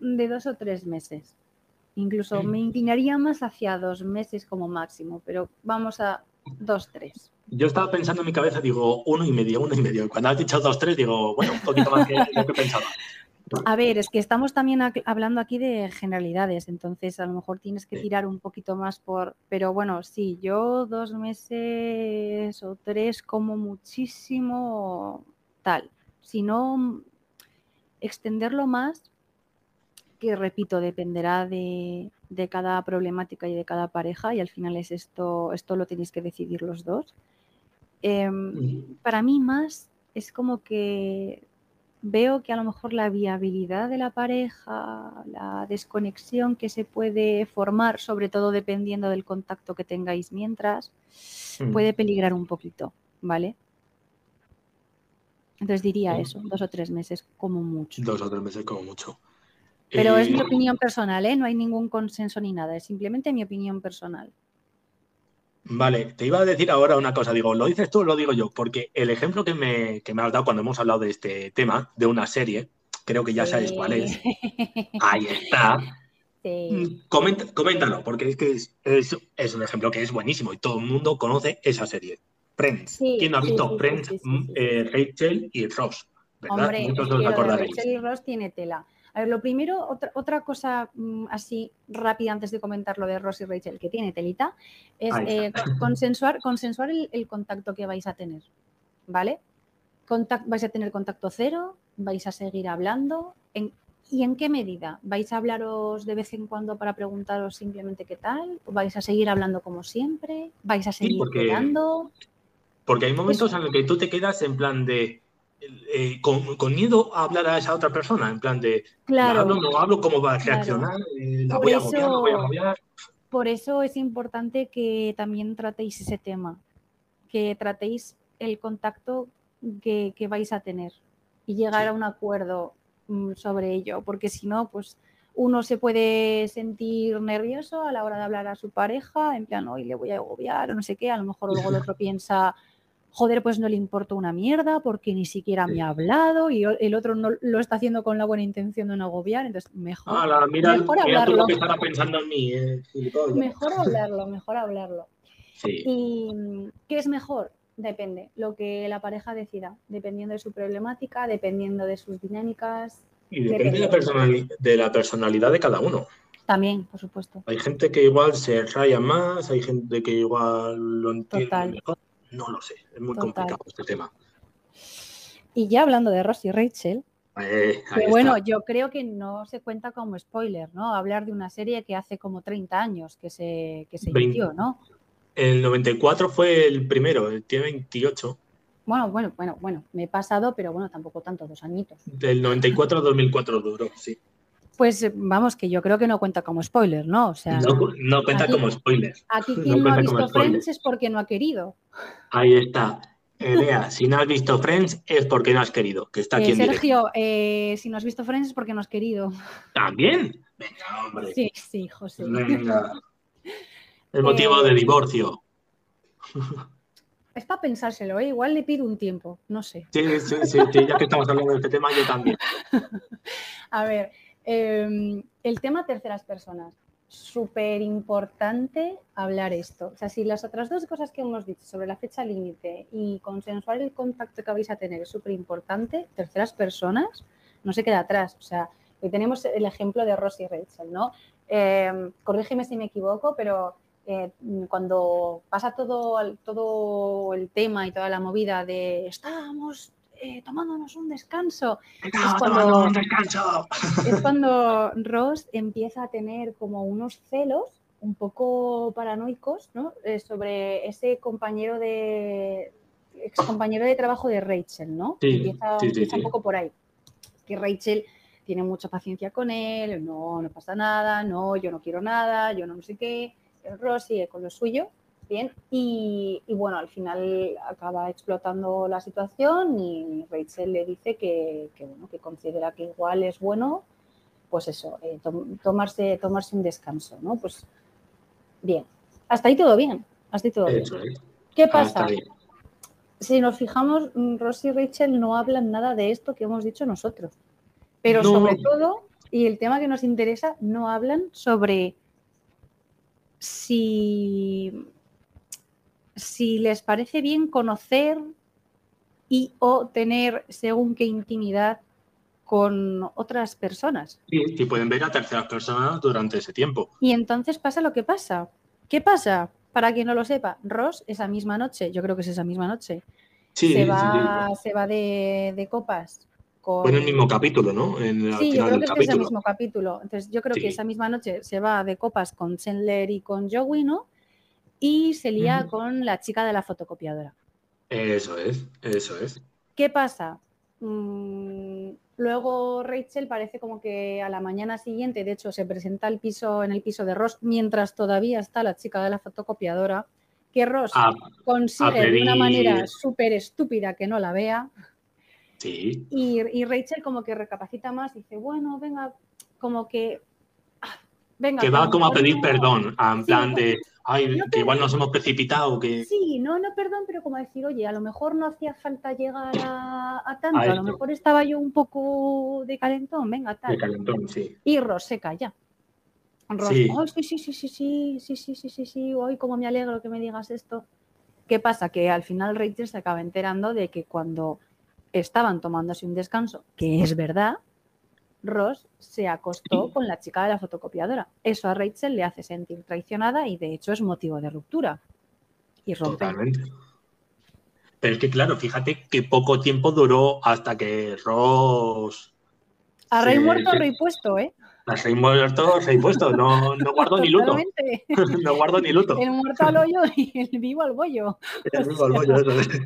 de dos o tres meses. Incluso me inclinaría más hacia dos meses como máximo, pero vamos a dos, tres. Yo estaba pensando en mi cabeza, digo, uno y medio, uno y medio. Cuando has dicho dos, tres, digo, bueno, un poquito más que lo que pensaba. A ver, es que estamos también hablando aquí de generalidades, entonces a lo mejor tienes que tirar un poquito más por, pero bueno, sí, yo dos meses o tres como muchísimo tal. Si no, extenderlo más que repito, dependerá de, cada problemática y de cada pareja y al final es esto, esto lo tenéis que decidir los dos. Em, para mí más es como que veo que a lo mejor la viabilidad de la pareja, la desconexión que se puede formar, sobre todo dependiendo del contacto que tengáis mientras, puede peligrar un poquito. ¿vale? Entonces diría eso, dos o tres meses como mucho. Dos o tres meses como mucho. Pero es mi eh, opinión personal, ¿eh? No hay ningún consenso ni nada, es simplemente mi opinión personal. Vale, te iba a decir ahora una cosa, digo, ¿lo dices tú o lo digo yo? Porque el ejemplo que me, que me has dado cuando hemos hablado de este tema, de una serie, creo que ya sabes cuál es. Ahí está. Sí. coméntalo, porque es que es, un ejemplo que es buenísimo y todo el mundo conoce esa serie. Friends. ¿Quién no ha visto Friends? Eh, Rachel y Ross. ¿verdad? Hombre, Muchos os acordaréis. Rachel y Ross tiene tela. A ver, lo primero, otra, otra cosa mm, así rápida antes de comentar lo de Ross y Rachel, que tiene telita, es eh, consensuar, consensuar el, contacto que vais a tener. ¿Vale? vais a tener contacto cero, vais a seguir hablando. ¿Y en qué medida? ¿Vais a hablaros de vez en cuando para preguntaros simplemente qué tal? ¿Vais a seguir hablando como siempre? ¿Vais a seguir sí, porque, hay momentos en los que tú te quedas en plan de eh, con, miedo a hablar a esa otra persona, en plan de claro, hablo, no hablo, cómo va a reaccionar, eh, la voy a mover, no voy a mover. Por eso es importante que también tratéis ese tema, que tratéis el contacto que, vais a tener y llegar a un acuerdo mm, sobre ello, porque si no, pues uno se puede sentir nervioso a la hora de hablar a su pareja, en plan, hoy le voy a agobiar o no sé qué, a lo mejor luego el otro piensa joder, pues no le importa una mierda porque ni siquiera me ha hablado y el otro no lo está haciendo con la buena intención de no agobiar, entonces mejor, mejor hablarlo. pensando en mí, eh, mejor hablarlo, mejor hablarlo. ¿Y qué es mejor? Depende, lo que la pareja decida, dependiendo de su problemática, dependiendo de sus dinámicas. Y depende, de, la personalidad de cada uno. También, por supuesto. Hay gente que igual se raya más, hay gente que igual lo entiende mejor. No lo sé, es muy complicado este tema. Y ya hablando de Ross y Rachel, eh, bueno, yo creo que no se cuenta como spoiler, ¿no? Hablar de una serie que hace como 30 años que se, que se inició, ¿no? El 94 fue el primero, tiene 28. Bueno, bueno, bueno, bueno, me he pasado, pero bueno, tampoco tanto, dos añitos. Del 94 al 2004 duró, sí. Pues vamos, que yo creo que no cuenta como spoiler, ¿no? O sea, no, cuenta como spoiler. Aquí quien no, ha visto Friends es porque no ha querido. Ahí está. Elea, si no has visto Friends es porque no has querido, que está aquí eh, Sergio, eh, si no has visto Friends es porque no has querido. ¿También? Venga, hombre. Sí, sí, José. Venga. El motivo de divorcio. Es para pensárselo, ¿eh? igual le pido un tiempo, no sé. Sí, sí, sí, sí, ya que estamos hablando de este tema, yo también. A ver, Em, el tema terceras personas. Súper importante hablar esto. O sea, si las otras dos cosas que hemos dicho sobre la fecha límite y consensuar el contacto que vais a tener es súper importante, terceras personas no se queda atrás. O sea, hoy tenemos el ejemplo de Ross Rachel, ¿no? Em, corrígeme si me equivoco, pero eh, cuando pasa todo, todo el tema y toda la movida de estábamos eh, tomándonos un descanso. Es cuando, un descanso. es cuando Ross empieza a tener como unos celos un poco paranoicos ¿no? Eh, sobre ese compañero de ex compañero de trabajo de Rachel, ¿no? empieza, un poco por ahí. Que Rachel tiene mucha paciencia con él, no, no pasa nada, no, yo no quiero nada, yo no, no sé qué. Ross sigue con lo suyo bien. Y, bueno, al final acaba explotando la situación y Rachel le dice que, bueno, que considera que igual es bueno, pues eso, eh, tomarse, tomarse un descanso, ¿no? Pues bien, hasta ahí todo bien, hasta ahí todo bien. ¿Qué pasa? Si nos fijamos, Ross y Rachel no hablan nada de esto que hemos dicho nosotros. Pero sobre todo, y el tema que nos interesa, no hablan sobre si si les parece bien conocer y o tener según qué intimidad con otras personas. Sí, y pueden ver a terceras personas durante ese tiempo. Y entonces pasa lo que pasa. ¿Qué pasa? Para quien no lo sepa, Ross esa misma noche, yo creo que es esa misma noche, se, va, se va de, copas con... en el mismo capítulo, ¿no? sí, yo creo que es ese mismo capítulo. Entonces, yo creo que esa misma noche se va de copas con Chandler y con Joey, ¿no? Y se lía con la chica de la fotocopiadora. Eso es, eso es. ¿Qué pasa? Mm, luego Rachel parece como que a la mañana siguiente, de hecho, se presenta el piso, en el piso de Ross mientras todavía está la chica de la fotocopiadora que Ross consigue de una manera súper estúpida que no la vea. Sí. Y, Rachel como que recapacita más, dice, bueno, venga, como que... Ah, venga, que va como a pedir perdón, en plan de, ay, que igual nos hemos precipitado. Que... Sí, no, no, perdón, pero como decir, oye, a lo mejor no hacía falta llegar a, tanto, a, lo mejor estaba yo un poco de calentón, venga, tal. De calentón, sí. Y Ross se calla. Sí. sí, sí, sí, sí, sí, sí, sí, sí, sí, sí, hoy como me alegro que me digas esto. ¿Qué pasa? Que al final Rachel se acaba enterando de que cuando estaban tomándose un descanso, que es verdad, Ross se acostó con la chica de la fotocopiadora. Eso a Rachel le hace sentir traicionada y de hecho es motivo de ruptura. Y rompe. Totalmente. Pero es que claro, fíjate que poco tiempo duró hasta que Ross... A rey muerto, rey puesto, ¿eh? Rey muerto, rey puesto, no, no guardo ni luto. no guardo ni luto. El muerto al hoyo y el vivo al bollo. El vivo al bollo, eso es.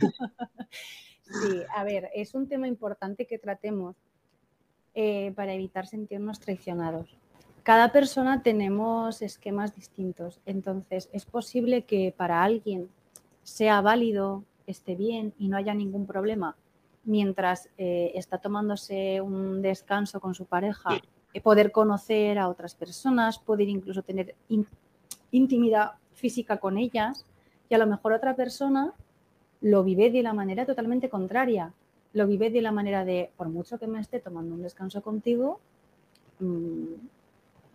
Sí, a ver, es un tema importante que tratemos eh, para evitar sentirnos traicionados. Cada persona tenemos esquemas distintos, entonces es posible que para alguien sea válido, esté bien y no haya ningún problema mientras eh, está tomándose un descanso con su pareja, eh, poder conocer a otras personas, poder incluso tener intimidad física con ellas y a lo mejor otra persona lo vive de la manera totalmente contraria. Lo vive de la manera de, por mucho que me esté tomando un descanso contigo, mm,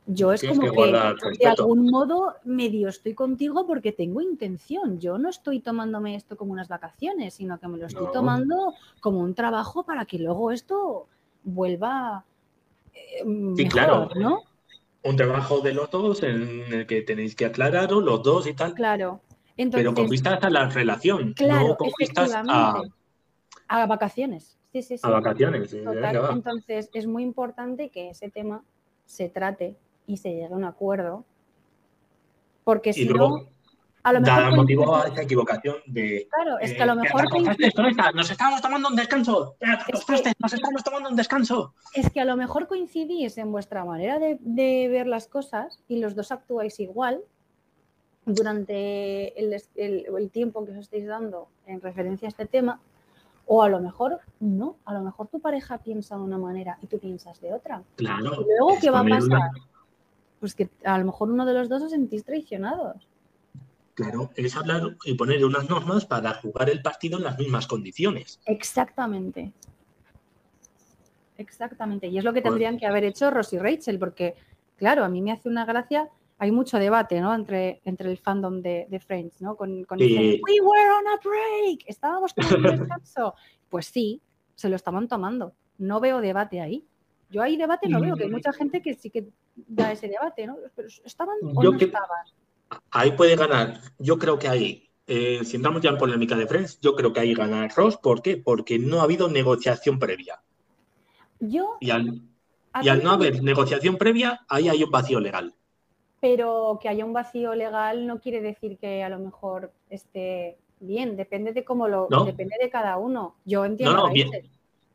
yo es como que, de algún modo medio estoy contigo porque tengo intención. Yo no estoy tomándome esto como unas vacaciones, sino que me lo estoy tomando como un trabajo para que luego esto vuelva eh, sí, claro. ¿no? Un trabajo de los dos en el que tenéis que aclararos los dos y tal. Claro pero con vistas a la relación, no con vistas a... a vacaciones. Sí, sí, sí. A vacaciones. Entonces, es muy importante que ese tema se trate y se llegue a un acuerdo, porque si no, a lo mejor... Da motivo a esa equivocación de... Claro, es que a lo eh, mejor... Nos estábamos tomando un descanso. nos estamos tomando un descanso. Es que a lo mejor coincidís en vuestra manera de, de ver las cosas y los dos actuáis igual, durante el, tiempo que os estáis dando en referencia a este tema, o a lo mejor no, a lo mejor tu pareja piensa de una manera y tú piensas de otra. Claro. Y luego, ¿qué va a pasar? Pues que a lo mejor uno de los dos os sentís traicionados. Claro, es hablar y poner unas normas para jugar el partido en las mismas condiciones. Exactamente. Exactamente. Y es lo que tendrían que haber hecho Ross y Rachel, porque, claro, a mí me hace una gracia hay mucho debate ¿no? entre, entre el fandom de, Friends, ¿no? Con, con We were on a break, estábamos con un descanso. Pues sí, se lo estaban tomando. No veo debate ahí. Yo ahí debate no veo, que hay mucha gente que sí que da ese debate, ¿no? Pero estaban o no estaban. Ahí puede ganar. Yo creo que ahí, eh, si entramos ya en polémica de Friends, yo creo que ahí gana Ross. ¿Por qué? Porque no ha habido negociación previa. Yo. Y al, y al no haber negociación previa, ahí hay un vacío legal pero que haya un vacío legal no quiere decir que a lo mejor esté bien, depende de cómo lo, depende de cada uno. Yo entiendo. No, no, bien,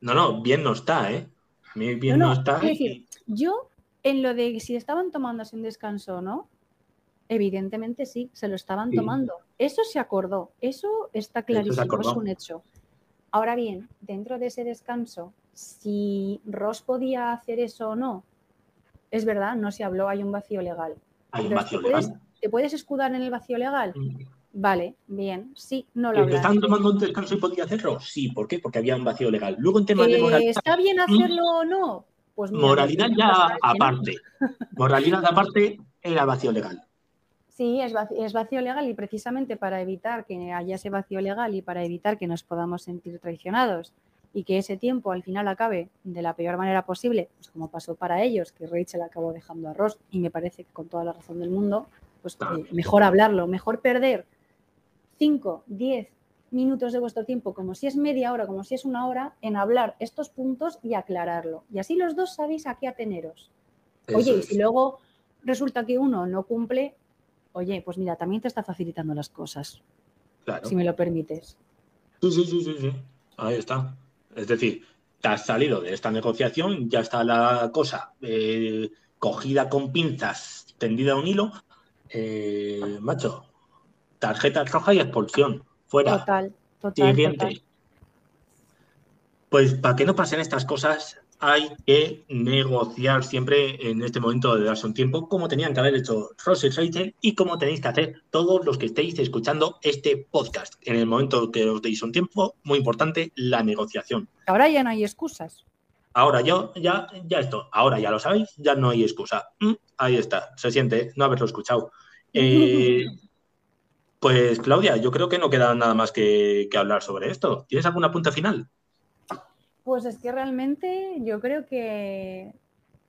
no, no, bien no está, ¿eh? A mí bien no, está. Es decir, yo en lo de si estaban tomándose un descanso o no, evidentemente sí, se lo estaban tomando. Eso se acordó, eso está clarísimo, es un hecho. Ahora bien, dentro de ese descanso, si Ross podía hacer eso o no, es verdad, no se habló, hay un vacío legal. ¿Hay un vacío legal? ¿Te puedes escudar en el vacío legal? Mm. Vale, bien, sí, no lo ¿Que ¿Están tomando un descanso y podía hacerlo? Sí, ¿por qué? Porque había un vacío legal. Luego en temas de moralidad... ¿Está bien hacerlo o no? Pues moralidad ya aparte. Moralidad aparte era vacío legal. Sí, es vacío, es vacío, legal y precisamente para evitar que haya ese vacío legal y para evitar que nos podamos sentir traicionados y que ese tiempo al final acabe de la peor manera posible, pues como pasó para ellos, que Rachel acabó dejando a Ross y me parece que con toda la razón del mundo, pues eh, mejor hablarlo, mejor perder 5, 10 minutos de vuestro tiempo, como si es media hora, como si es una hora, en hablar estos puntos y aclararlo. Y así los dos sabéis a qué ateneros. Oye, y si luego resulta que uno no cumple, oye, pues mira, también te está facilitando las cosas. Claro. Si me lo permites. Sí, sí, sí, sí, sí. Ahí está. Es decir, te has salido de esta negociación, ya está la cosa eh, cogida con pinzas, tendida a un hilo. Eh, macho, tarjeta roja y expulsión. Fuera. Total, total. Siguiente. Pues para que no pasen estas cosas, hay que negociar siempre en este momento de darse un tiempo, como tenían que haber hecho Ross y Rachel y como tenéis que hacer todos los que estéis escuchando este podcast. En el momento que os deis un tiempo, muy importante, la negociación. Ahora ya no hay excusas. Ahora yo, ya, ya esto, ahora ya lo sabéis, ya no hay excusa. Mm, ahí está, se siente no haberlo escuchado. Eh, pues Claudia, yo creo que no queda nada más que, que hablar sobre esto. ¿Tienes alguna punta final? Pues es que realmente yo creo que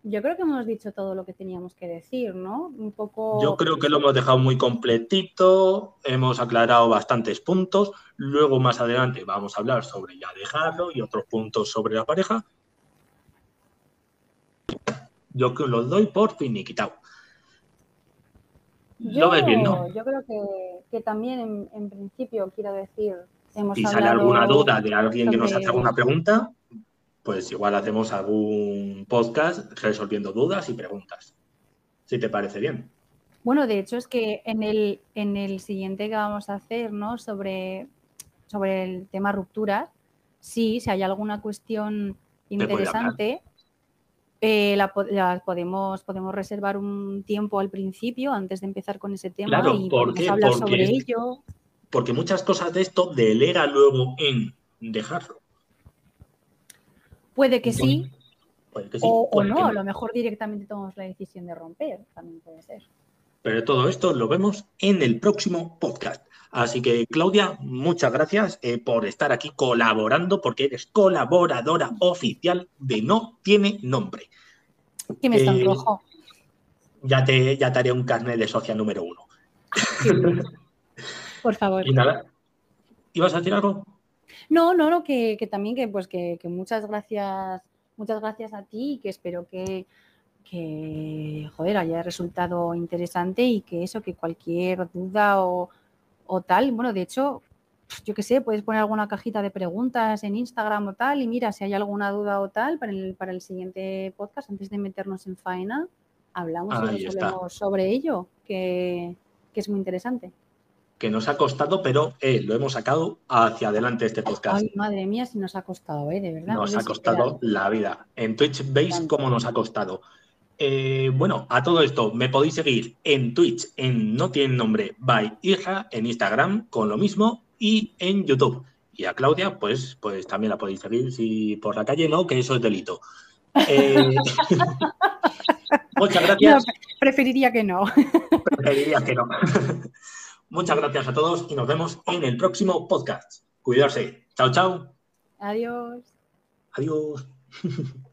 yo creo que hemos dicho todo lo que teníamos que decir, ¿no? Un poco. Yo creo que lo hemos dejado muy completito, hemos aclarado bastantes puntos. Luego más adelante vamos a hablar sobre ya dejarlo y otros puntos sobre la pareja. Yo que los doy por finiquitado. Yo, ¿Lo ves bien, no? Yo creo que, también en, en, principio quiero decir. Hemos si sale alguna duda de alguien que nos hace alguna pregunta, pues igual hacemos algún podcast resolviendo dudas y preguntas, si te parece bien. Bueno, de hecho es que en el, en el siguiente que vamos a hacer, ¿no? Sobre, sobre el tema rupturas, sí, si hay alguna cuestión interesante, eh, la, podemos, podemos reservar un tiempo al principio antes de empezar con ese tema y porque, hablar sobre ello. Porque muchas cosas de esto delega luego en dejarlo. Puede que sí, o, no, a lo mejor directamente tomamos la decisión de romper, también puede ser. Pero todo esto lo vemos en el próximo podcast. Así que, Claudia, muchas gracias eh, por estar aquí colaborando, porque eres colaboradora oficial de No Tiene Nombre. Que me está rojo. Ya te, ya te haré un carnet de socia número uno. por favor. Y nada. ¿Ibas a decir algo? No, no, no, que, también que pues que, muchas gracias, muchas gracias a ti y que espero que, que joder, haya resultado interesante y que eso, que cualquier duda o, tal, bueno, de hecho, yo qué sé, puedes poner alguna cajita de preguntas en Instagram o tal, y mira, si hay alguna duda o tal, para el, para el siguiente podcast, antes de meternos en faena, hablamos y sobre ello, que, que es muy interesante que nos ha costado, pero eh, lo hemos sacado hacia adelante este podcast. Ay, madre mía, si nos ha costado, ¿eh? De verdad. Nos ha costado la vida. En Twitch veis cómo nos ha costado. Eh, bueno, a todo esto me podéis seguir en Twitch, en No Tiene Nombre by Hija, en Instagram con lo mismo y en YouTube. Y a Claudia, pues, pues también la podéis seguir si por la calle no, que eso es delito. Eh, muchas gracias. preferiría que no. Preferiría que no. Muchas gracias a todos y nos vemos en el próximo podcast. Cuidarse. Chao, chao. Adiós. Adiós.